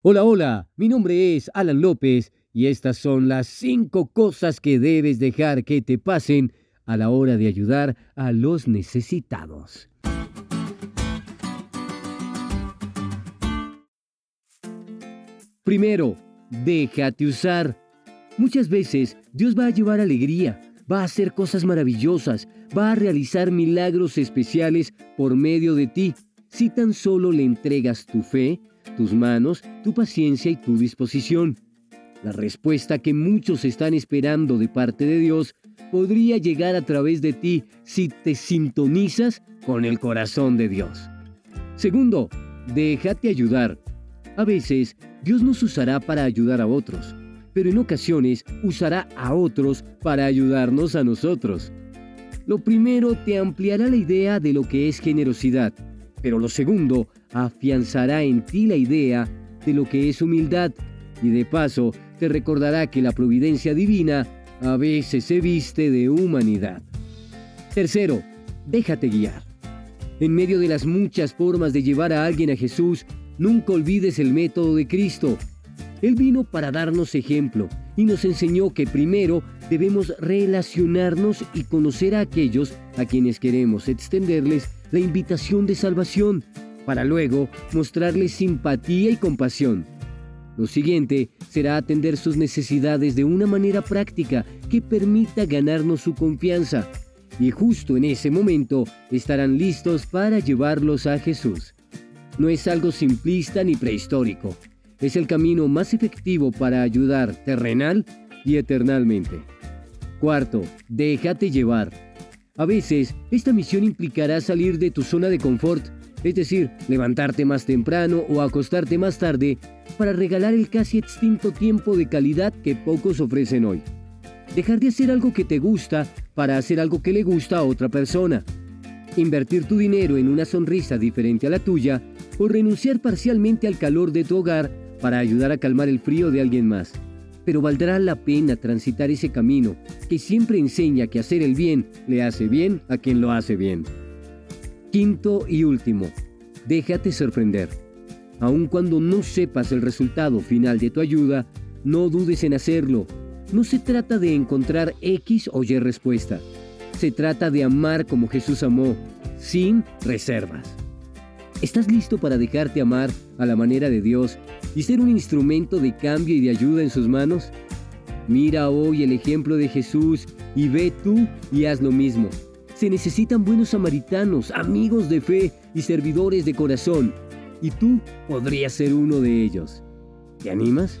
Hola, hola, mi nombre es Alan López y estas son las cinco cosas que debes dejar que te pasen a la hora de ayudar a los necesitados. Primero, déjate usar. Muchas veces Dios va a llevar alegría, va a hacer cosas maravillosas, va a realizar milagros especiales por medio de ti, si tan solo le entregas tu fe, tus manos, tu paciencia y tu disposición. La respuesta que muchos están esperando de parte de Dios podría llegar a través de ti si te sintonizas con el corazón de Dios. Segundo, déjate ayudar. A veces Dios nos usará para ayudar a otros, pero en ocasiones usará a otros para ayudarnos a nosotros. Lo primero te ampliará la idea de lo que es generosidad, pero lo segundo afianzará en ti la idea de lo que es humildad y de paso te recordará que la providencia divina a veces se viste de humanidad. Tercero, déjate guiar. En medio de las muchas formas de llevar a alguien a Jesús, nunca olvides el método de Cristo. Él vino para darnos ejemplo y nos enseñó que primero debemos relacionarnos y conocer a aquellos a quienes queremos extenderles la invitación de salvación para luego mostrarles simpatía y compasión. Lo siguiente será atender sus necesidades de una manera práctica que permita ganarnos su confianza. Y justo en ese momento estarán listos para llevarlos a Jesús. No es algo simplista ni prehistórico. Es el camino más efectivo para ayudar terrenal y eternalmente. Cuarto, déjate llevar. A veces, esta misión implicará salir de tu zona de confort es decir, levantarte más temprano o acostarte más tarde para regalar el casi extinto tiempo de calidad que pocos ofrecen hoy. Dejar de hacer algo que te gusta para hacer algo que le gusta a otra persona. Invertir tu dinero en una sonrisa diferente a la tuya o renunciar parcialmente al calor de tu hogar para ayudar a calmar el frío de alguien más. Pero valdrá la pena transitar ese camino que siempre enseña que hacer el bien le hace bien a quien lo hace bien. Quinto y último, déjate sorprender. Aun cuando no sepas el resultado final de tu ayuda, no dudes en hacerlo. No se trata de encontrar X o Y respuesta. Se trata de amar como Jesús amó, sin reservas. ¿Estás listo para dejarte amar a la manera de Dios y ser un instrumento de cambio y de ayuda en sus manos? Mira hoy el ejemplo de Jesús y ve tú y haz lo mismo. Se necesitan buenos samaritanos, amigos de fe y servidores de corazón. Y tú podrías ser uno de ellos. ¿Te animas?